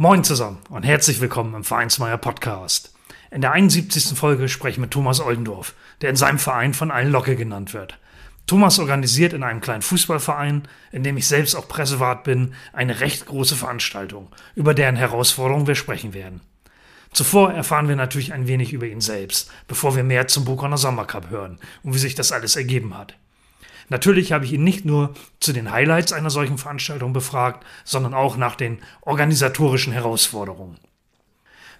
Moin zusammen und herzlich willkommen im Vereinsmeier Podcast. In der 71. Folge spreche ich mit Thomas Oldendorf, der in seinem Verein von allen Locke genannt wird. Thomas organisiert in einem kleinen Fußballverein, in dem ich selbst auch Pressewart bin, eine recht große Veranstaltung, über deren Herausforderungen wir sprechen werden. Zuvor erfahren wir natürlich ein wenig über ihn selbst, bevor wir mehr zum Bukoner Sommercup hören und wie sich das alles ergeben hat. Natürlich habe ich ihn nicht nur zu den Highlights einer solchen Veranstaltung befragt, sondern auch nach den organisatorischen Herausforderungen.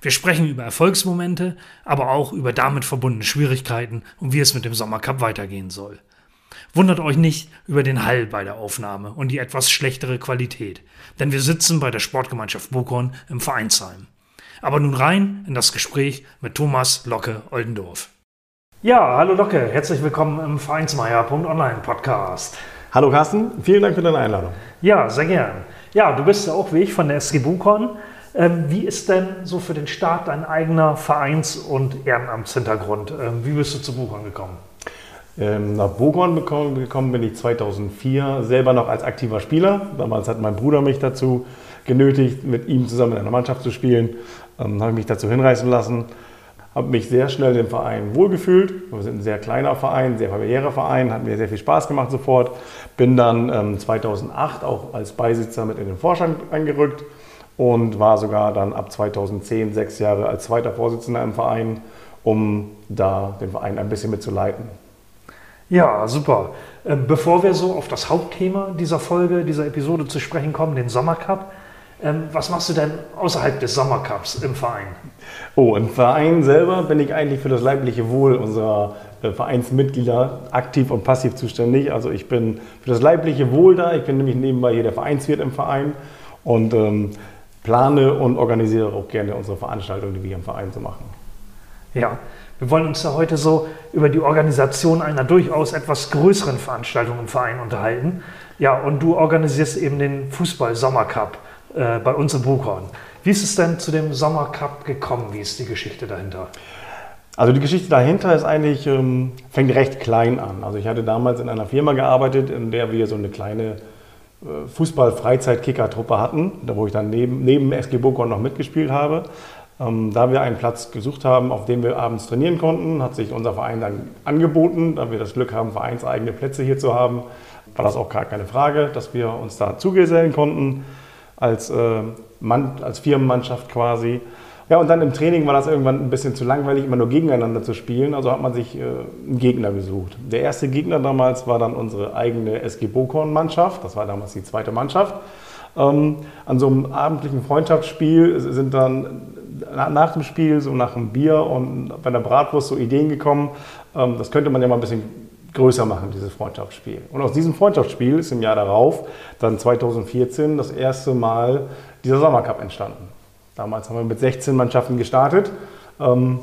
Wir sprechen über Erfolgsmomente, aber auch über damit verbundene Schwierigkeiten und wie es mit dem Sommercup weitergehen soll. Wundert euch nicht über den Hall bei der Aufnahme und die etwas schlechtere Qualität, denn wir sitzen bei der Sportgemeinschaft Bukorn im Vereinsheim. Aber nun rein in das Gespräch mit Thomas Locke Oldendorf. Ja, hallo Locke, herzlich willkommen im Vereinsmeier.online Podcast. Hallo Carsten, vielen Dank für deine Einladung. Ja, sehr gern. Ja, du bist ja auch wie ich von der SG Bukon. Ähm, wie ist denn so für den Start dein eigener Vereins- und Ehrenamtshintergrund? Ähm, wie bist du zu Bukon gekommen? Ähm, nach Bukon gekommen bin ich 2004, selber noch als aktiver Spieler. Damals hat mein Bruder mich dazu genötigt, mit ihm zusammen in einer Mannschaft zu spielen. Ähm, habe ich mich dazu hinreißen lassen habe mich sehr schnell im Verein wohlgefühlt. Wir sind ein sehr kleiner Verein, sehr familiärer Verein, hat mir sehr viel Spaß gemacht sofort. Bin dann ähm, 2008 auch als Beisitzer mit in den Vorstand eingerückt und war sogar dann ab 2010 sechs Jahre als zweiter Vorsitzender im Verein, um da den Verein ein bisschen mitzuleiten. Ja, super. Äh, bevor wir so auf das Hauptthema dieser Folge, dieser Episode zu sprechen kommen, den Sommercup, ähm, was machst du denn außerhalb des Sommercups im Verein? Oh, im Verein selber bin ich eigentlich für das leibliche Wohl unserer äh, Vereinsmitglieder aktiv und passiv zuständig. Also ich bin für das leibliche Wohl da. Ich bin nämlich nebenbei hier der Vereinswirt im Verein und ähm, plane und organisiere auch gerne unsere Veranstaltungen, die wir im Verein so machen. Ja, wir wollen uns ja heute so über die Organisation einer durchaus etwas größeren Veranstaltung im Verein unterhalten. Ja, und du organisierst eben den Fußball-Sommercup äh, bei uns im Buchhorn. Wie ist es denn zu dem Sommercup gekommen? Wie ist die Geschichte dahinter? Also die Geschichte dahinter ist eigentlich, ähm, fängt recht klein an. Also ich hatte damals in einer Firma gearbeitet, in der wir so eine kleine äh, Fußball-Freizeit-Kicker-Truppe hatten, wo ich dann neben, neben SG Burgkorn noch mitgespielt habe. Ähm, da wir einen Platz gesucht haben, auf dem wir abends trainieren konnten, hat sich unser Verein dann angeboten, da wir das Glück haben, vereinseigene Plätze hier zu haben, war das auch gar keine Frage, dass wir uns da zugesellen konnten als, äh, Mann, als Firmenmannschaft quasi. Ja, und dann im Training war das irgendwann ein bisschen zu langweilig, immer nur gegeneinander zu spielen. Also hat man sich äh, einen Gegner gesucht. Der erste Gegner damals war dann unsere eigene SG Bokorn-Mannschaft. Das war damals die zweite Mannschaft. Ähm, an so einem abendlichen Freundschaftsspiel sind dann nach dem Spiel, so nach dem Bier und bei der Bratwurst so Ideen gekommen. Ähm, das könnte man ja mal ein bisschen größer machen, dieses Freundschaftsspiel. Und aus diesem Freundschaftsspiel ist im Jahr darauf, dann 2014, das erste Mal dieser Sommercup entstanden. Damals haben wir mit 16 Mannschaften gestartet. Ähm,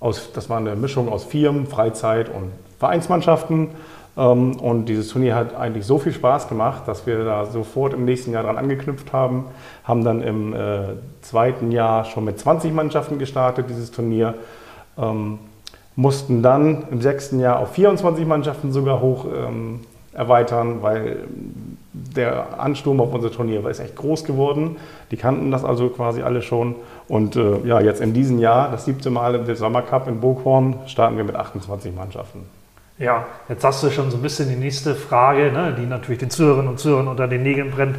aus, das war eine Mischung aus Firmen, Freizeit und Vereinsmannschaften. Ähm, und dieses Turnier hat eigentlich so viel Spaß gemacht, dass wir da sofort im nächsten Jahr dran angeknüpft haben. Haben dann im äh, zweiten Jahr schon mit 20 Mannschaften gestartet, dieses Turnier. Ähm, mussten dann im sechsten Jahr auf 24 Mannschaften sogar hoch ähm, erweitern, weil der Ansturm auf unser Turnier ist echt groß geworden. Die kannten das also quasi alle schon. Und äh, ja, jetzt in diesem Jahr, das siebte Mal im Sommercup in Boghorn, starten wir mit 28 Mannschaften. Ja, jetzt hast du schon so ein bisschen die nächste Frage, ne, die natürlich den Zuhörerinnen und Zuhörern unter den Nägeln brennt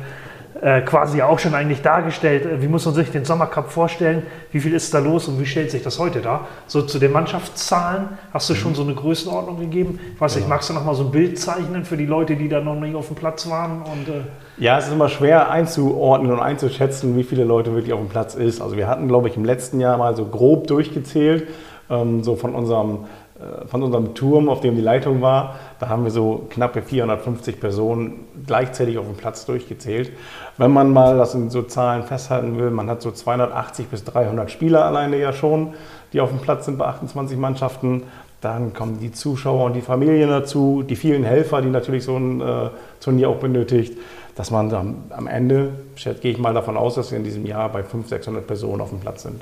äh, quasi auch schon eigentlich dargestellt. Äh, wie muss man sich den Sommercup vorstellen? Wie viel ist da los und wie stellt sich das heute dar? So zu den Mannschaftszahlen hast du schon mhm. so eine Größenordnung gegeben. Ich weiß nicht, ja. magst du noch mal so ein Bild zeichnen für die Leute, die da noch nicht auf dem Platz waren? Und, äh ja, es ist immer schwer einzuordnen und einzuschätzen, wie viele Leute wirklich auf dem Platz ist. Also wir hatten, glaube ich, im letzten Jahr mal so grob durchgezählt, ähm, so von unserem von unserem Turm, auf dem die Leitung war. Da haben wir so knappe 450 Personen gleichzeitig auf dem Platz durchgezählt. Wenn man mal das in so Zahlen festhalten will, man hat so 280 bis 300 Spieler alleine ja schon, die auf dem Platz sind bei 28 Mannschaften. Dann kommen die Zuschauer und die Familien dazu, die vielen Helfer, die natürlich so ein äh, Turnier auch benötigt, dass man am Ende, gehe ich mal davon aus, dass wir in diesem Jahr bei 500, 600 Personen auf dem Platz sind.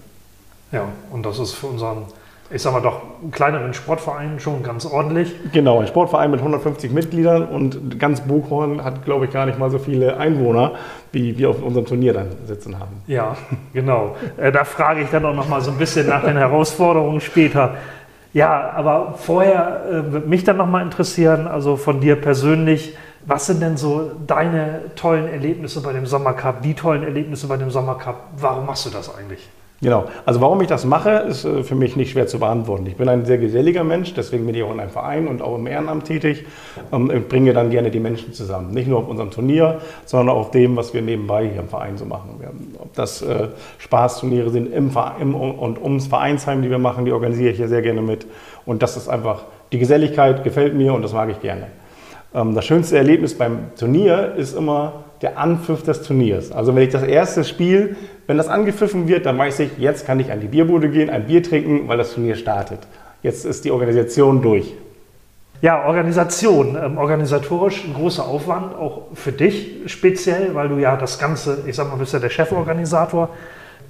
Ja, und das ist für unseren ich sag mal doch, kleineren Sportverein schon ganz ordentlich. Genau, ein Sportverein mit 150 Mitgliedern und ganz Buchhorn hat, glaube ich, gar nicht mal so viele Einwohner, wie wir auf unserem Turnier dann sitzen haben. Ja, genau. Äh, da frage ich dann auch noch mal so ein bisschen nach den Herausforderungen später. Ja, aber vorher äh, würde mich dann noch mal interessieren, also von dir persönlich, was sind denn so deine tollen Erlebnisse bei dem Sommercup, die tollen Erlebnisse bei dem Sommercup? Warum machst du das eigentlich? Genau. Also warum ich das mache, ist äh, für mich nicht schwer zu beantworten. Ich bin ein sehr geselliger Mensch, deswegen bin ich auch in einem Verein und auch im Ehrenamt tätig und ähm, bringe dann gerne die Menschen zusammen. Nicht nur auf unserem Turnier, sondern auch auf dem, was wir nebenbei hier im Verein so machen. Ob das äh, Spaßturniere sind im, im und ums Vereinsheim, die wir machen, die organisiere ich hier sehr gerne mit. Und das ist einfach, die Geselligkeit gefällt mir und das mag ich gerne. Ähm, das schönste Erlebnis beim Turnier ist immer der Anpfiff des Turniers. Also wenn ich das erste Spiel wenn das angepfiffen wird, dann weiß ich, jetzt kann ich an die Bierbude gehen, ein Bier trinken, weil das Turnier startet. Jetzt ist die Organisation durch. Ja, Organisation. Ähm, organisatorisch ein großer Aufwand, auch für dich speziell, weil du ja das Ganze, ich sag mal, bist ja der Cheforganisator.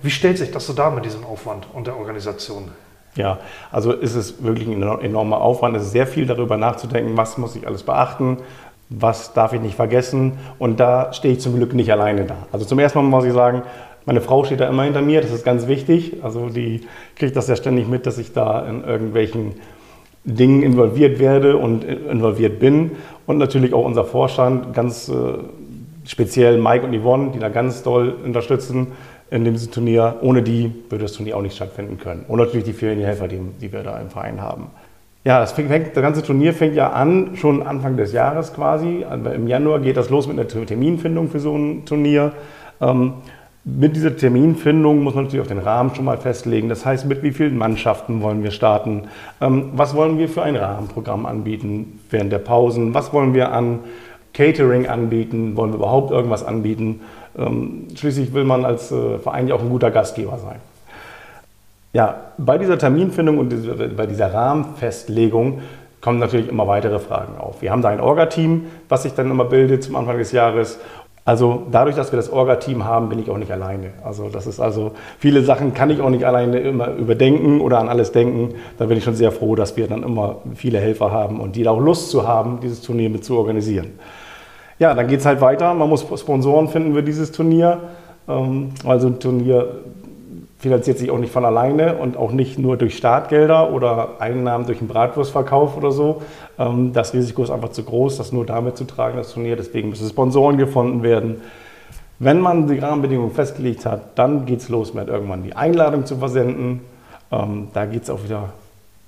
Wie stellt sich das so dar mit diesem Aufwand und der Organisation? Ja, also ist es wirklich ein enormer Aufwand. Es ist sehr viel darüber nachzudenken, was muss ich alles beachten, was darf ich nicht vergessen. Und da stehe ich zum Glück nicht alleine da. Also zum ersten Mal muss ich sagen, meine Frau steht da immer hinter mir, das ist ganz wichtig. Also die kriegt das ja ständig mit, dass ich da in irgendwelchen Dingen involviert werde und involviert bin. Und natürlich auch unser Vorstand, ganz äh, speziell Mike und Yvonne, die da ganz doll unterstützen in diesem Turnier. Ohne die würde das Turnier auch nicht stattfinden können. Und natürlich die vielen Helfer, die, die wir da im Verein haben. Ja, das, fängt, das ganze Turnier fängt ja an, schon Anfang des Jahres quasi. Also Im Januar geht das los mit einer Terminfindung für so ein Turnier. Ähm, mit dieser Terminfindung muss man natürlich auch den Rahmen schon mal festlegen. Das heißt, mit wie vielen Mannschaften wollen wir starten? Ähm, was wollen wir für ein Rahmenprogramm anbieten während der Pausen? Was wollen wir an Catering anbieten? Wollen wir überhaupt irgendwas anbieten? Ähm, schließlich will man als äh, Verein ja auch ein guter Gastgeber sein. Ja, bei dieser Terminfindung und bei dieser Rahmenfestlegung kommen natürlich immer weitere Fragen auf. Wir haben da ein Orga-Team, was sich dann immer bildet zum Anfang des Jahres also dadurch, dass wir das Orga-Team haben, bin ich auch nicht alleine. Also das ist also viele Sachen kann ich auch nicht alleine immer überdenken oder an alles denken. Da bin ich schon sehr froh, dass wir dann immer viele Helfer haben und die auch Lust zu haben, dieses Turnier mit zu organisieren. Ja, dann geht es halt weiter. Man muss Sponsoren finden für dieses Turnier. Ähm, also ein Turnier finanziert sich auch nicht von alleine und auch nicht nur durch Startgelder oder Einnahmen durch einen Bratwurstverkauf oder so. Ähm, das Risiko ist einfach zu groß, das nur damit zu tragen, das Turnier. Deswegen müssen Sponsoren gefunden werden. Wenn man die Rahmenbedingungen festgelegt hat, dann geht es los mit irgendwann die Einladung zu versenden. Ähm, da geht es auch wieder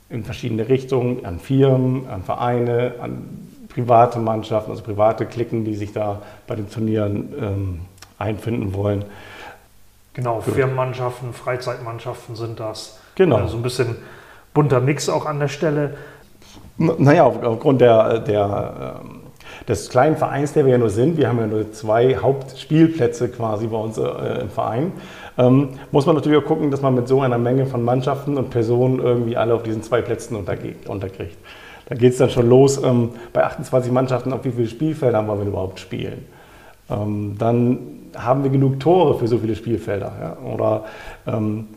in verschiedene Richtungen, an Firmen, an Vereine, an private Mannschaften, also private Klicken, die sich da bei den Turnieren ähm, einfinden wollen. Genau, Gut. Firmenmannschaften, Freizeitmannschaften sind das. Genau. Also ein bisschen bunter Mix auch an der Stelle. Naja, aufgrund der, der, ähm, des kleinen Vereins, der wir ja nur sind, wir haben ja nur zwei Hauptspielplätze quasi bei uns äh, im Verein, ähm, muss man natürlich auch gucken, dass man mit so einer Menge von Mannschaften und Personen irgendwie alle auf diesen zwei Plätzen unterkriegt. Da geht es dann schon los, ähm, bei 28 Mannschaften, auf wie viele Spielfelder wollen wir überhaupt spielen. Ähm, dann haben wir genug Tore für so viele Spielfelder. Ja? Oder ähm,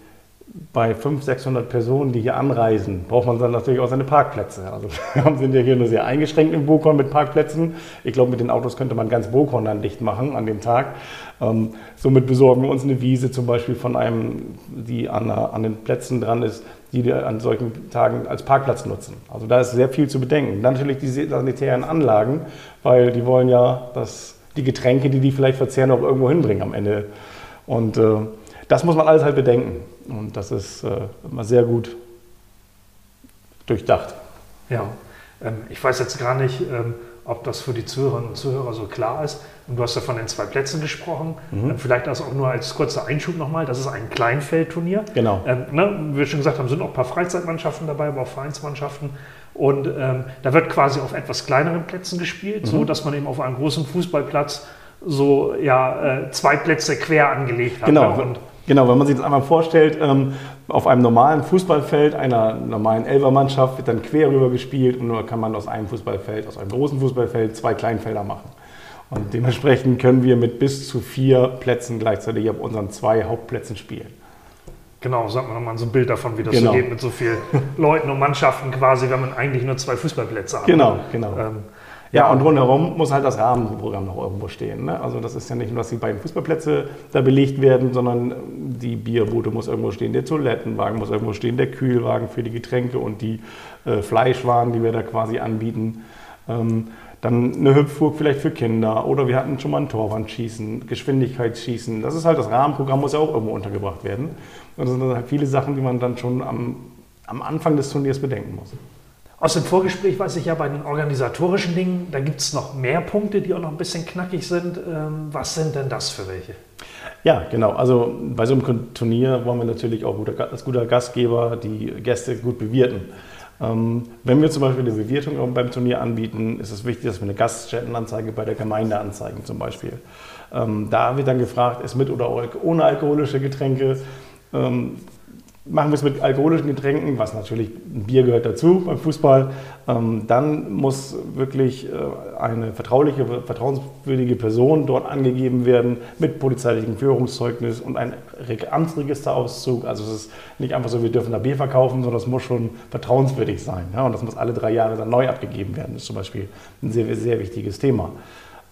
bei 500, 600 Personen, die hier anreisen, braucht man dann natürlich auch seine Parkplätze. Also wir sind ja hier nur sehr eingeschränkt in Bokorn mit Parkplätzen. Ich glaube, mit den Autos könnte man ganz Bokorn dann dicht machen an dem Tag. Ähm, somit besorgen wir uns eine Wiese zum Beispiel von einem, die an, an den Plätzen dran ist, die wir an solchen Tagen als Parkplatz nutzen. Also da ist sehr viel zu bedenken. Dann natürlich die sanitären Anlagen, weil die wollen ja, dass die Getränke, die die vielleicht verzehren, auch irgendwo hinbringen am Ende. Und äh, das muss man alles halt bedenken. Und das ist äh, immer sehr gut durchdacht. Ja, ähm, ich weiß jetzt gar nicht, ähm, ob das für die Zuhörerinnen und Zuhörer so klar ist. Und du hast ja von den zwei Plätzen gesprochen. Mhm. Vielleicht das auch nur als kurzer Einschub nochmal. Das ist ein Kleinfeldturnier. Genau. Ähm, ne, wie wir schon gesagt haben, sind auch ein paar Freizeitmannschaften dabei, aber auch Vereinsmannschaften. Und ähm, da wird quasi auf etwas kleineren Plätzen gespielt, mhm. so dass man eben auf einem großen Fußballplatz so ja, äh, zwei Plätze quer angelegt hat. Genau. Ne? Genau, wenn man sich das einmal vorstellt, ähm, auf einem normalen Fußballfeld einer normalen Elfermannschaft wird dann quer rüber gespielt und nur kann man aus einem Fußballfeld, aus einem großen Fußballfeld zwei Kleinfelder machen. Und dementsprechend können wir mit bis zu vier Plätzen gleichzeitig auf unseren zwei Hauptplätzen spielen. Genau, sag mal nochmal so ein Bild davon, wie das genau. so geht mit so vielen Leuten und Mannschaften quasi, wenn man eigentlich nur zwei Fußballplätze hat. Genau, genau. Ähm, ja, und rundherum muss halt das Rahmenprogramm noch irgendwo stehen. Ne? Also das ist ja nicht nur, dass die beiden Fußballplätze da belegt werden, sondern die Bierbude muss irgendwo stehen, der Toilettenwagen muss irgendwo stehen, der Kühlwagen für die Getränke und die äh, Fleischwaren, die wir da quasi anbieten. Ähm, dann eine Hüpfburg vielleicht für Kinder oder wir hatten schon mal ein Torwandschießen, Geschwindigkeitsschießen. Das ist halt das Rahmenprogramm, muss ja auch irgendwo untergebracht werden. Und das sind halt viele Sachen, die man dann schon am, am Anfang des Turniers bedenken muss. Aus dem Vorgespräch weiß ich ja bei den organisatorischen Dingen, da gibt es noch mehr Punkte, die auch noch ein bisschen knackig sind. Ähm, was sind denn das für welche? Ja, genau. Also bei so einem Turnier wollen wir natürlich auch als guter Gastgeber die Gäste gut bewirten. Ähm, wenn wir zum Beispiel eine Bewirtung beim Turnier anbieten, ist es wichtig, dass wir eine Gaststättenanzeige bei der Gemeinde anzeigen zum Beispiel. Ähm, da wird dann gefragt, ist mit oder ohne alkoholische Getränke machen wir es mit alkoholischen Getränken, was natürlich ein Bier gehört dazu beim Fußball. Ähm, dann muss wirklich äh, eine vertrauliche, vertrauenswürdige Person dort angegeben werden mit polizeilichem Führungszeugnis und ein Amtsregisterauszug. Also es ist nicht einfach so, wir dürfen da Bier verkaufen, sondern es muss schon vertrauenswürdig sein. Und das muss alle drei Jahre dann neu abgegeben werden. Das ist zum Beispiel ein sehr, sehr wichtiges Thema.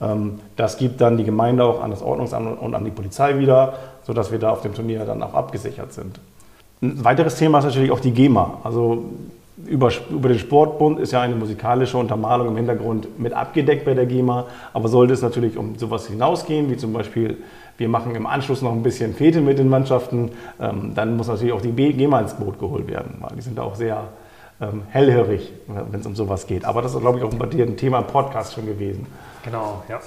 Ähm, das gibt dann die Gemeinde auch an das Ordnungsamt und an die Polizei wieder, sodass wir da auf dem Turnier dann auch abgesichert sind. Ein weiteres Thema ist natürlich auch die GEMA. Also über, über den Sportbund ist ja eine musikalische Untermalung im Hintergrund mit abgedeckt bei der GEMA. Aber sollte es natürlich um sowas hinausgehen, wie zum Beispiel, wir machen im Anschluss noch ein bisschen Fete mit den Mannschaften, ähm, dann muss natürlich auch die GEMA ins Boot geholt werden, weil die sind da auch sehr ähm, hellhörig, wenn es um sowas geht. Aber das ist, glaube ich, auch bei dir ein Thema im Podcast schon gewesen. Genau, ja.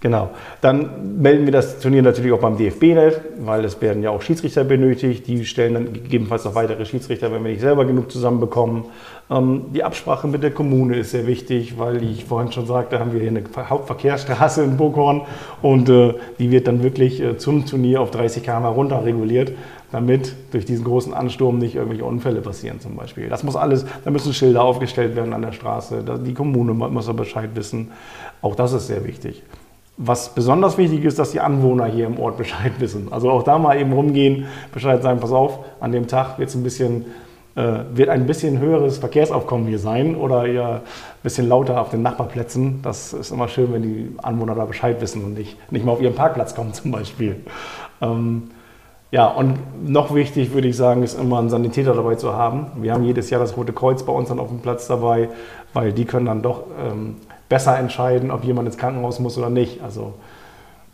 Genau. Dann melden wir das Turnier natürlich auch beim DFB-Net, weil es werden ja auch Schiedsrichter benötigt. Die stellen dann gegebenenfalls noch weitere Schiedsrichter, wenn wir nicht selber genug zusammenbekommen. Ähm, die Absprache mit der Kommune ist sehr wichtig, weil ich vorhin schon sagte, haben wir hier eine Hauptverkehrsstraße in Burghorn und äh, die wird dann wirklich äh, zum Turnier auf 30 km runter reguliert, damit durch diesen großen Ansturm nicht irgendwelche Unfälle passieren zum Beispiel. Das muss alles, da müssen Schilder aufgestellt werden an der Straße, die Kommune muss da Bescheid wissen. Auch das ist sehr wichtig. Was besonders wichtig ist, dass die Anwohner hier im Ort Bescheid wissen. Also auch da mal eben rumgehen, Bescheid sagen, pass auf, an dem Tag wird ein bisschen, äh, wird ein bisschen höheres Verkehrsaufkommen hier sein oder ja ein bisschen lauter auf den Nachbarplätzen. Das ist immer schön, wenn die Anwohner da Bescheid wissen und nicht, nicht mal auf ihren Parkplatz kommen zum Beispiel. Ähm, ja, und noch wichtig würde ich sagen, ist immer einen Sanitäter dabei zu haben. Wir haben jedes Jahr das Rote Kreuz bei uns dann auf dem Platz dabei, weil die können dann doch ähm, besser entscheiden, ob jemand ins Krankenhaus muss oder nicht. Also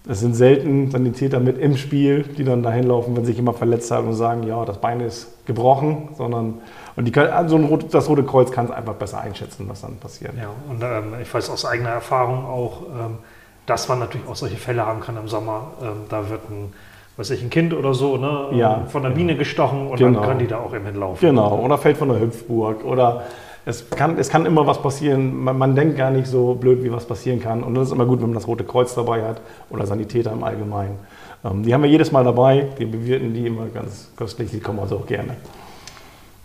es sind selten Sanitäter mit im Spiel, die dann dahin laufen, wenn sich jemand verletzt hat und sagen, ja, das Bein ist gebrochen, sondern und die können, also das Rote Kreuz kann es einfach besser einschätzen, was dann passiert. Ja, und ähm, ich weiß aus eigener Erfahrung auch, ähm, dass man natürlich auch solche Fälle haben kann im Sommer. Ähm, da wird ein was ich, ein Kind oder so, ne, ja, von der Biene gestochen und genau. dann können die da auch eben hinlaufen. Genau, oder fällt von der Hüpfburg oder es kann, es kann immer was passieren. Man, man, denkt gar nicht so blöd, wie was passieren kann. Und das ist immer gut, wenn man das Rote Kreuz dabei hat oder Sanitäter im Allgemeinen. Ähm, die haben wir jedes Mal dabei. Die bewirten die immer ganz köstlich. Die kommen also auch gerne.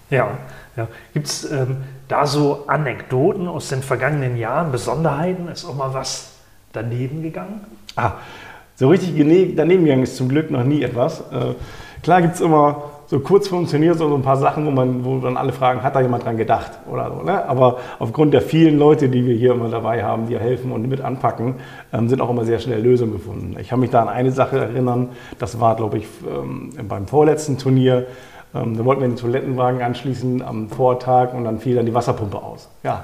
Ja, ja. gibt es ähm, da so Anekdoten aus den vergangenen Jahren, Besonderheiten? Ist auch mal was daneben gegangen? Ah, so richtig daneben gegangen ist zum Glück noch nie etwas. Äh, klar gibt es immer so kurz funktioniert so ein paar Sachen, wo man, wo dann alle fragen, hat da jemand dran gedacht oder so. Ne? Aber aufgrund der vielen Leute, die wir hier immer dabei haben, die helfen und mit anpacken, ähm, sind auch immer sehr schnell Lösungen gefunden. Ich kann mich da an eine Sache erinnern, das war, glaube ich, ähm, beim vorletzten Turnier. Ähm, da wollten wir den Toilettenwagen anschließen am Vortag und dann fiel dann die Wasserpumpe aus. Ja,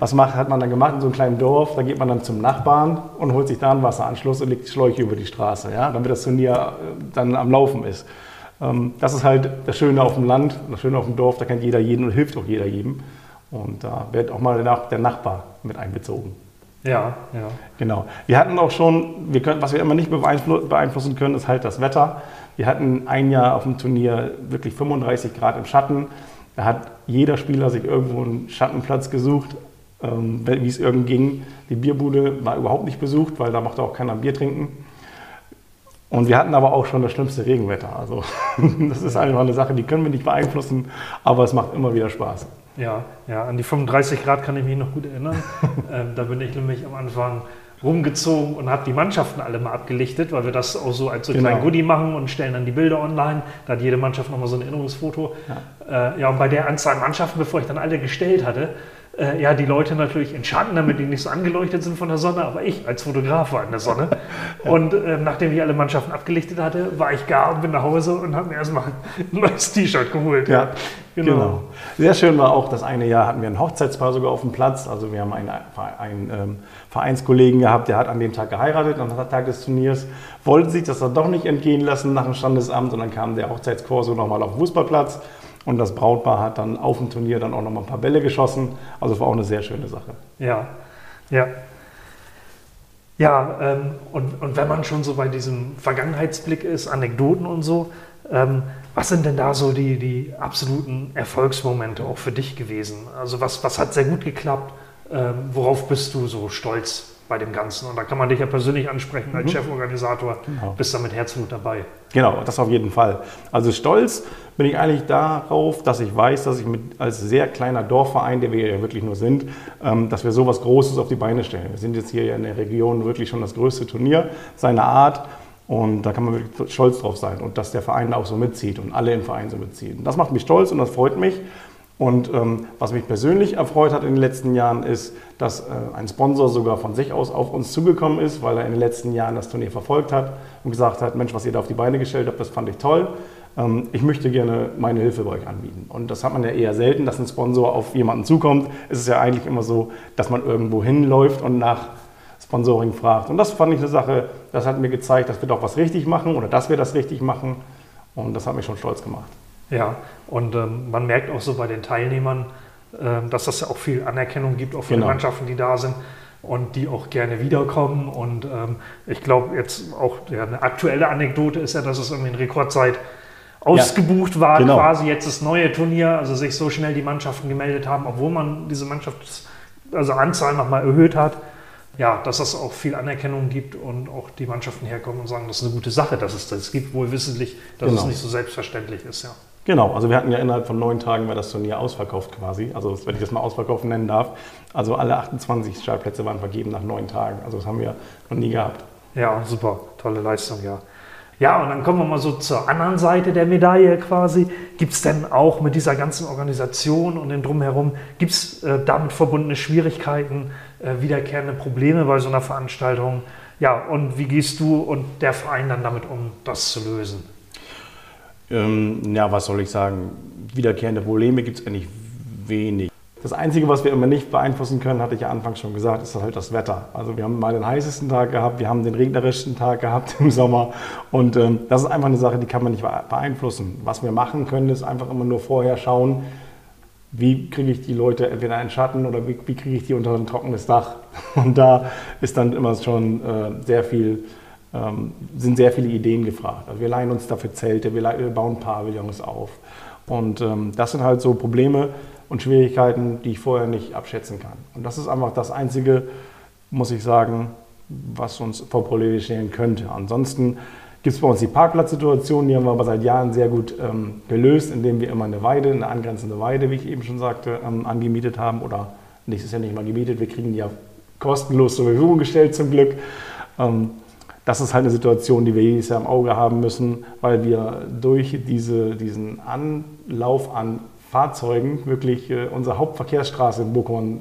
was macht, hat man dann gemacht in so einem kleinen Dorf? Da geht man dann zum Nachbarn und holt sich da einen Wasseranschluss und legt die Schläuche über die Straße, ja, damit das Turnier äh, dann am Laufen ist. Ähm, das ist halt das Schöne auf dem Land, das Schöne auf dem Dorf, da kennt jeder jeden und hilft auch jeder jedem. Und da wird auch mal der Nachbar mit einbezogen. Ja, ja. Genau. Wir hatten auch schon, wir können, was wir immer nicht beeinflussen können, ist halt das Wetter. Wir hatten ein Jahr auf dem Turnier wirklich 35 Grad im Schatten. Da hat jeder Spieler sich irgendwo einen Schattenplatz gesucht, ähm, wie es irgend ging. Die Bierbude war überhaupt nicht besucht, weil da mochte auch keiner Bier trinken. Und wir hatten aber auch schon das schlimmste Regenwetter. Also das ist einfach eine Sache, die können wir nicht beeinflussen, aber es macht immer wieder Spaß. Ja, ja, an die 35 Grad kann ich mich noch gut erinnern. ähm, da bin ich nämlich am Anfang rumgezogen und habe die Mannschaften alle mal abgelichtet, weil wir das auch so als so genau. kleinen Goodie machen und stellen dann die Bilder online. Da hat jede Mannschaft nochmal so ein Erinnerungsfoto. Ja. Äh, ja, und bei der Anzahl Mannschaften, bevor ich dann alle gestellt hatte, äh, ja, die Leute natürlich in Schatten, damit die nicht so angeleuchtet sind von der Sonne, aber ich als Fotograf war in der Sonne. Und äh, nachdem ich alle Mannschaften abgelichtet hatte, war ich gar und bin nach Hause und habe mir erstmal ein neues T-Shirt geholt. Ja, genau. genau. Sehr schön war auch, das eine Jahr hatten wir ein Hochzeitspaar sogar auf dem Platz. Also wir haben einen, einen ähm, Vereinskollegen gehabt, der hat an dem Tag geheiratet, am Tag des Turniers, wollte sich das dann doch nicht entgehen lassen nach dem Standesamt und dann kam der Hochzeitskurs so nochmal auf den Fußballplatz und das Brautpaar hat dann auf dem Turnier dann auch noch mal ein paar Bälle geschossen. Also es war auch eine sehr schöne Sache. Ja, ja. Ja, ähm, und, und wenn man schon so bei diesem Vergangenheitsblick ist, Anekdoten und so, ähm, was sind denn da so die, die absoluten Erfolgsmomente auch für dich gewesen? Also was, was hat sehr gut geklappt? Ähm, worauf bist du so stolz bei dem Ganzen. Und da kann man dich ja persönlich ansprechen als mhm. Cheforganisator. Genau. Bist da mit Herzblut dabei. Genau, das auf jeden Fall. Also stolz bin ich eigentlich darauf, dass ich weiß, dass ich mit, als sehr kleiner Dorfverein, der wir ja wirklich nur sind, ähm, dass wir sowas Großes auf die Beine stellen. Wir sind jetzt hier ja in der Region wirklich schon das größte Turnier seiner Art. Und da kann man wirklich stolz drauf sein und dass der Verein auch so mitzieht und alle im Verein so mitziehen. Das macht mich stolz und das freut mich. Und ähm, was mich persönlich erfreut hat in den letzten Jahren ist, dass äh, ein Sponsor sogar von sich aus auf uns zugekommen ist, weil er in den letzten Jahren das Turnier verfolgt hat und gesagt hat, Mensch, was ihr da auf die Beine gestellt habt, das fand ich toll. Ähm, ich möchte gerne meine Hilfe bei euch anbieten. Und das hat man ja eher selten, dass ein Sponsor auf jemanden zukommt. Es ist ja eigentlich immer so, dass man irgendwo hinläuft und nach Sponsoring fragt. Und das fand ich eine Sache, das hat mir gezeigt, dass wir doch was richtig machen oder dass wir das richtig machen. Und das hat mich schon stolz gemacht. Ja, und ähm, man merkt auch so bei den Teilnehmern, äh, dass das ja auch viel Anerkennung gibt, auch für genau. die Mannschaften, die da sind und die auch gerne wiederkommen. Und ähm, ich glaube, jetzt auch ja, eine aktuelle Anekdote ist ja, dass es irgendwie in Rekordzeit ausgebucht ja, war, genau. quasi jetzt das neue Turnier, also sich so schnell die Mannschaften gemeldet haben, obwohl man diese Mannschaft, also Anzahl nochmal erhöht hat. Ja, dass es auch viel Anerkennung gibt und auch die Mannschaften herkommen und sagen, das ist eine gute Sache, dass es das gibt, wohl wissentlich, dass genau. es nicht so selbstverständlich ist. Ja. Genau, also wir hatten ja innerhalb von neun Tagen war das Turnier ausverkauft quasi. Also wenn ich das mal ausverkaufen nennen darf. Also alle 28 Startplätze waren vergeben nach neun Tagen. Also das haben wir noch nie gehabt. Ja, super, tolle Leistung, ja. Ja, und dann kommen wir mal so zur anderen Seite der Medaille quasi. Gibt es denn auch mit dieser ganzen Organisation und dem Drumherum, gibt es äh, damit verbundene Schwierigkeiten, äh, wiederkehrende Probleme bei so einer Veranstaltung? Ja, und wie gehst du und der Verein dann damit um, das zu lösen? Ähm, ja, was soll ich sagen? Wiederkehrende Probleme gibt es eigentlich wenig. Das Einzige, was wir immer nicht beeinflussen können, hatte ich ja anfangs schon gesagt, ist halt das Wetter. Also wir haben mal den heißesten Tag gehabt, wir haben den regnerischsten Tag gehabt im Sommer und ähm, das ist einfach eine Sache, die kann man nicht beeinflussen. Was wir machen können, ist einfach immer nur vorher schauen, wie kriege ich die Leute entweder in Schatten oder wie, wie kriege ich die unter ein trockenes Dach. Und da ist dann immer schon äh, sehr viel ähm, sind sehr viele Ideen gefragt. Also wir leihen uns dafür Zelte, wir, wir bauen Pavillons auf. Und ähm, das sind halt so Probleme und Schwierigkeiten, die ich vorher nicht abschätzen kann. Und das ist einfach das Einzige, muss ich sagen, was uns vor Probleme stellen könnte. Ansonsten gibt es bei uns die Parkplatzsituation, die haben wir aber seit Jahren sehr gut ähm, gelöst, indem wir immer eine Weide, eine angrenzende Weide, wie ich eben schon sagte, ähm, angemietet haben. Oder nächstes Jahr nicht mal gemietet, wir kriegen die ja kostenlos zur Verfügung gestellt zum Glück. Ähm, das ist halt eine Situation, die wir jedes Jahr im Auge haben müssen, weil wir durch diese, diesen Anlauf an Fahrzeugen wirklich äh, unsere Hauptverkehrsstraße in Bochum äh,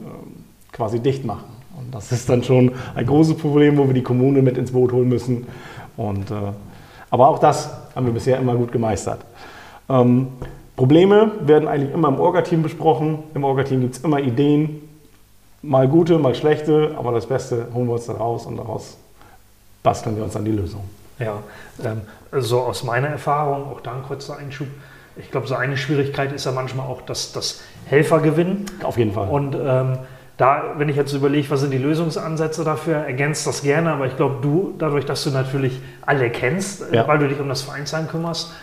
quasi dicht machen. Und das ist dann schon ein großes Problem, wo wir die Kommune mit ins Boot holen müssen. Und, äh, aber auch das haben wir bisher immer gut gemeistert. Ähm, Probleme werden eigentlich immer im Orga-Team besprochen. Im Orga-Team gibt es immer Ideen, mal gute, mal schlechte, aber das Beste holen wir uns da raus und daraus basteln wir uns an die Lösung. Ja, ähm, so aus meiner Erfahrung, auch da ein kurzer Einschub. Ich glaube, so eine Schwierigkeit ist ja manchmal auch das, das Helfergewinnen. Auf jeden Fall. Und ähm, da, wenn ich jetzt überlege, was sind die Lösungsansätze dafür, ergänzt das gerne, aber ich glaube, du, dadurch, dass du natürlich alle kennst, äh, ja. weil du dich um das Vereinsheim kümmerst,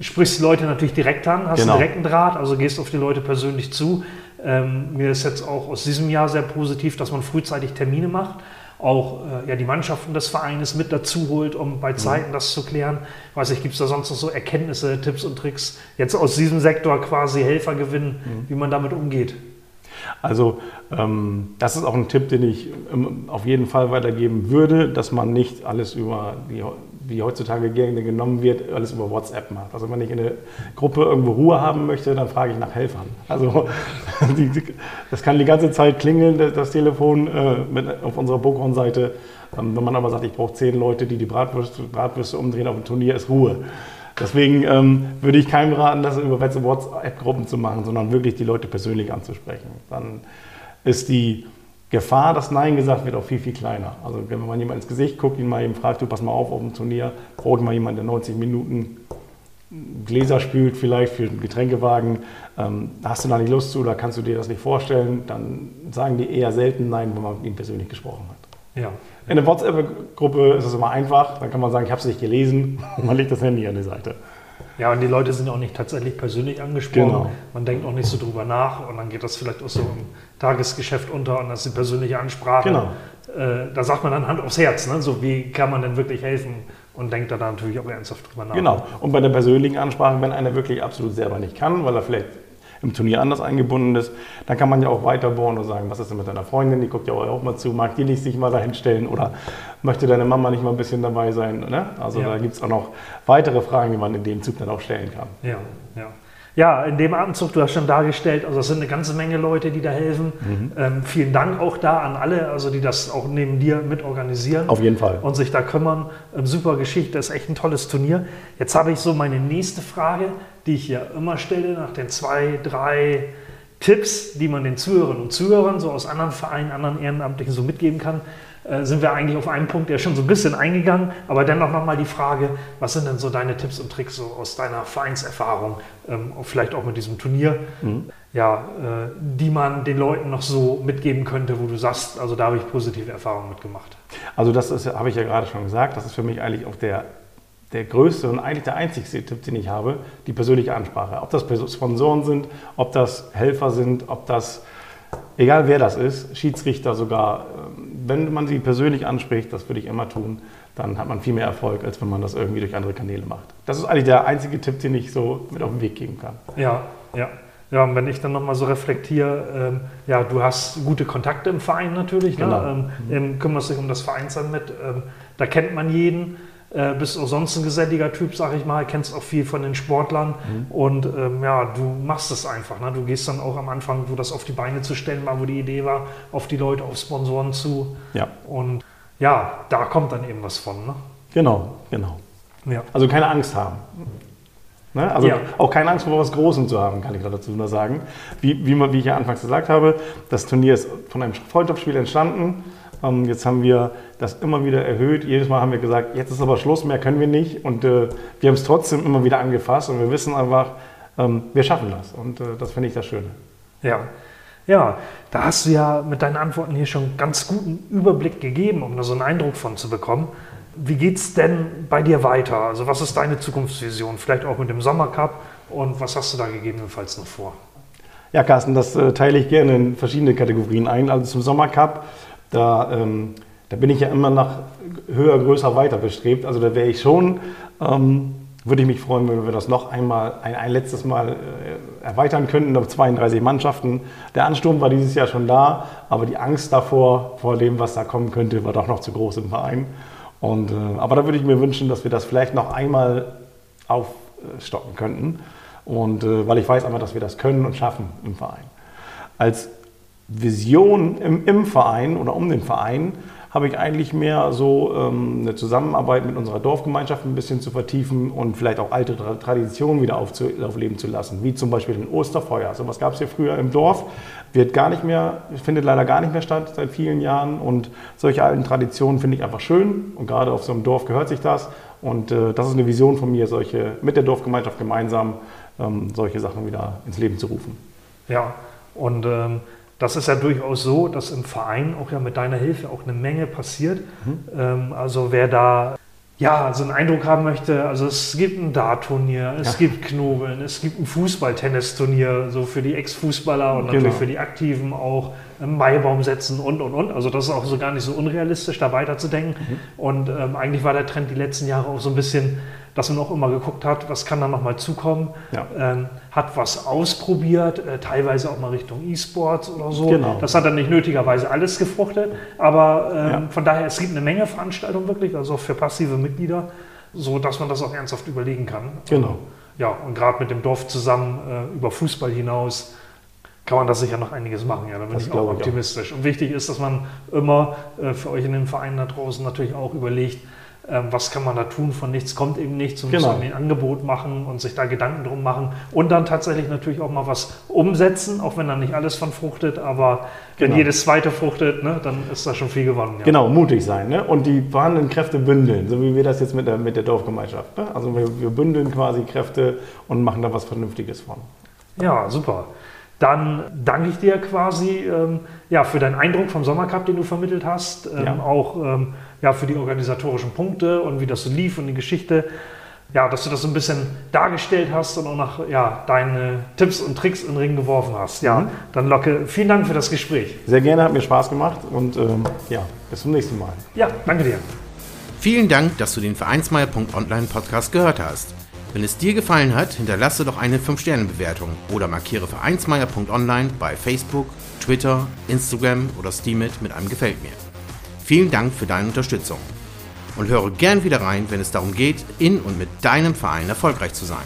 sprichst die Leute natürlich direkt an, hast genau. einen direkten Draht, also gehst auf die Leute persönlich zu. Ähm, mir ist jetzt auch aus diesem Jahr sehr positiv, dass man frühzeitig Termine macht, auch äh, ja, die Mannschaften des Vereines mit dazu holt, um bei mhm. Zeiten das zu klären. Weiß ich, gibt es da sonst noch so Erkenntnisse, Tipps und Tricks, jetzt aus diesem Sektor quasi Helfer gewinnen, mhm. wie man damit umgeht? Also ähm, das ist auch ein Tipp, den ich ähm, auf jeden Fall weitergeben würde, dass man nicht alles über die wie heutzutage gerne genommen wird, alles über WhatsApp macht. Also wenn ich in der Gruppe irgendwo Ruhe haben möchte, dann frage ich nach Helfern. Also die, das kann die ganze Zeit klingeln, das Telefon äh, mit, auf unserer Buchhorn-Seite. Ähm, wenn man aber sagt, ich brauche zehn Leute, die die Bratwürste, Bratwürste umdrehen auf dem Turnier, ist Ruhe. Deswegen ähm, würde ich keinem raten, das über WhatsApp-Gruppen zu machen, sondern wirklich die Leute persönlich anzusprechen. Dann ist die Gefahr, dass Nein gesagt wird, auch viel, viel kleiner. Also wenn man jemand ins Gesicht guckt, ihn mal eben fragt, du pass mal auf auf dem Turnier, braucht mal jemand, der 90 Minuten Gläser spült vielleicht für einen Getränkewagen, ähm, hast du da nicht Lust zu oder kannst du dir das nicht vorstellen, dann sagen die eher selten Nein, wenn man mit ihnen persönlich gesprochen hat. Ja. In der WhatsApp-Gruppe ist es immer einfach, dann kann man sagen, ich habe es nicht gelesen und man legt das Handy an die Seite. Ja, und die Leute sind auch nicht tatsächlich persönlich angesprochen. Genau. Man denkt auch nicht so drüber nach und dann geht das vielleicht auch so im Tagesgeschäft unter und das ist die persönliche Ansprache. Genau. Äh, da sagt man dann Hand aufs Herz, ne? so wie kann man denn wirklich helfen und denkt da dann natürlich auch ernsthaft drüber nach. Genau. Und bei der persönlichen Ansprache, wenn einer wirklich absolut selber nicht kann, weil er vielleicht im Turnier anders eingebunden ist, dann kann man ja auch weiter bohren und sagen, was ist denn mit deiner Freundin, die guckt ja auch mal zu, mag die nicht sich mal dahin stellen oder möchte deine Mama nicht mal ein bisschen dabei sein? Ne? Also ja. da gibt es auch noch weitere Fragen, die man in dem Zug dann auch stellen kann. Ja, ja. Ja, in dem Atemzug, du hast schon dargestellt, also es sind eine ganze Menge Leute, die da helfen. Mhm. Ähm, vielen Dank auch da an alle, also die das auch neben dir mit organisieren. Auf jeden Fall. Und sich da kümmern. Ähm, super Geschichte, das ist echt ein tolles Turnier. Jetzt habe ich so meine nächste Frage, die ich ja immer stelle, nach den zwei, drei Tipps, die man den Zuhörern und Zuhörern so aus anderen Vereinen, anderen Ehrenamtlichen so mitgeben kann. Äh, sind wir eigentlich auf einen Punkt ja schon so ein bisschen eingegangen, aber dennoch nochmal die Frage, was sind denn so deine Tipps und Tricks so aus deiner Vereinserfahrung, ähm, vielleicht auch mit diesem Turnier, mhm. ja, äh, die man den Leuten noch so mitgeben könnte, wo du sagst, also da habe ich positive Erfahrungen mitgemacht. Also das habe ich ja gerade schon gesagt, das ist für mich eigentlich auch der, der größte und eigentlich der einzigste Tipp, den ich habe, die persönliche Ansprache. Ob das Sponsoren sind, ob das Helfer sind, ob das egal wer das ist, Schiedsrichter sogar, ähm, wenn man sie persönlich anspricht, das würde ich immer tun, dann hat man viel mehr Erfolg, als wenn man das irgendwie durch andere Kanäle macht. Das ist eigentlich der einzige Tipp, den ich so mit auf den Weg geben kann. Ja, ja. Ja, und wenn ich dann nochmal so reflektiere, ähm, ja, du hast gute Kontakte im Verein natürlich, ne? genau. ähm, kümmerst dich um das Vereinsheim mit, ähm, da kennt man jeden äh, bist auch sonst ein geselliger Typ, sag ich mal, kennst auch viel von den Sportlern mhm. und ähm, ja, du machst es einfach. Ne? Du gehst dann auch am Anfang, wo das auf die Beine zu stellen war, wo die Idee war, auf die Leute, auf Sponsoren zu. Ja. Und ja, da kommt dann eben was von. Ne? Genau, genau. Ja. Also keine Angst haben. Ne? Also ja. auch keine Angst vor was Großem zu haben, kann ich dazu nur sagen. Wie, wie, wie ich ja anfangs gesagt habe, das Turnier ist von einem Freundschaftsspiel entstanden. Ähm, jetzt haben wir das immer wieder erhöht. Jedes Mal haben wir gesagt, jetzt ist aber Schluss, mehr können wir nicht. Und äh, wir haben es trotzdem immer wieder angefasst und wir wissen einfach, ähm, wir schaffen das. Und äh, das finde ich das Schöne. Ja. Ja, da hast du ja mit deinen Antworten hier schon ganz guten Überblick gegeben, um da so einen Eindruck von zu bekommen. Wie geht es denn bei dir weiter? Also was ist deine Zukunftsvision? Vielleicht auch mit dem Sommercup und was hast du da gegebenenfalls noch vor? Ja, Carsten, das äh, teile ich gerne in verschiedene Kategorien ein. Also zum Sommercup da, ähm, da bin ich ja immer nach höher, größer, weiter bestrebt. Also da wäre ich schon, ähm, würde ich mich freuen, wenn wir das noch einmal, ein, ein letztes Mal äh, erweitern könnten auf 32 Mannschaften. Der Ansturm war dieses Jahr schon da, aber die Angst davor, vor dem, was da kommen könnte, war doch noch zu groß im Verein. Und, äh, aber da würde ich mir wünschen, dass wir das vielleicht noch einmal aufstocken könnten. Und äh, weil ich weiß einfach, dass wir das können und schaffen im Verein. Als Vision im, im, Verein oder um den Verein habe ich eigentlich mehr so ähm, eine Zusammenarbeit mit unserer Dorfgemeinschaft ein bisschen zu vertiefen und vielleicht auch alte Traditionen wieder aufleben zu lassen, wie zum Beispiel ein Osterfeuer. So was gab es hier früher im Dorf, wird gar nicht mehr, findet leider gar nicht mehr statt seit vielen Jahren und solche alten Traditionen finde ich einfach schön und gerade auf so einem Dorf gehört sich das und äh, das ist eine Vision von mir, solche mit der Dorfgemeinschaft gemeinsam ähm, solche Sachen wieder ins Leben zu rufen. Ja, und ähm das ist ja durchaus so, dass im Verein auch ja mit deiner Hilfe auch eine Menge passiert. Mhm. Ähm, also wer da ja, so einen Eindruck haben möchte, also es gibt ein Dart-Turnier, es ja. gibt Knobeln, es gibt ein Fußball-Tennisturnier, so für die Ex-Fußballer und natürlich genau. für die Aktiven auch Maibaum setzen und, und, und. Also das ist auch so gar nicht so unrealistisch, da weiterzudenken. Mhm. Und ähm, eigentlich war der Trend die letzten Jahre auch so ein bisschen dass man auch immer geguckt hat, was kann da nochmal zukommen. Ja. Ähm, hat was ausprobiert, äh, teilweise auch mal Richtung E-Sports oder so. Genau. Das hat dann nicht nötigerweise alles gefruchtet, aber ähm, ja. von daher, es gibt eine Menge Veranstaltungen wirklich, also auch für passive Mitglieder, so dass man das auch ernsthaft überlegen kann. Genau. Ja, und gerade mit dem Dorf zusammen äh, über Fußball hinaus kann man das sicher noch einiges machen. Ja, da bin das ich auch optimistisch. Ich auch. Und wichtig ist, dass man immer äh, für euch in den Vereinen da draußen natürlich auch überlegt, was kann man da tun, von nichts kommt eben nichts und genau. muss ein Angebot machen und sich da Gedanken drum machen und dann tatsächlich natürlich auch mal was umsetzen, auch wenn dann nicht alles von fruchtet, aber wenn genau. jedes zweite fruchtet, ne, dann ist da schon viel gewonnen. Ja. Genau, mutig sein ne? und die vorhandenen Kräfte bündeln, so wie wir das jetzt mit der, mit der Dorfgemeinschaft. Ne? Also wir, wir bündeln quasi Kräfte und machen da was Vernünftiges von. Ja, super. Dann danke ich dir quasi ähm, ja, für deinen Eindruck vom Sommercup, den du vermittelt hast. Ähm, ja. Auch ähm, ja, für die organisatorischen Punkte und wie das so lief und die Geschichte. Ja, dass du das so ein bisschen dargestellt hast und auch noch ja, deine Tipps und Tricks in den Ring geworfen hast. Ja, mhm. dann Locke, vielen Dank für das Gespräch. Sehr gerne, hat mir Spaß gemacht und ähm, ja, bis zum nächsten Mal. Ja, danke dir. Vielen Dank, dass du den Vereinsmeier.online Podcast gehört hast. Wenn es dir gefallen hat, hinterlasse doch eine 5-Sterne-Bewertung oder markiere Vereinsmeier.online bei Facebook, Twitter, Instagram oder Steamit mit einem Gefällt mir. Vielen Dank für deine Unterstützung und höre gern wieder rein, wenn es darum geht, in und mit deinem Verein erfolgreich zu sein.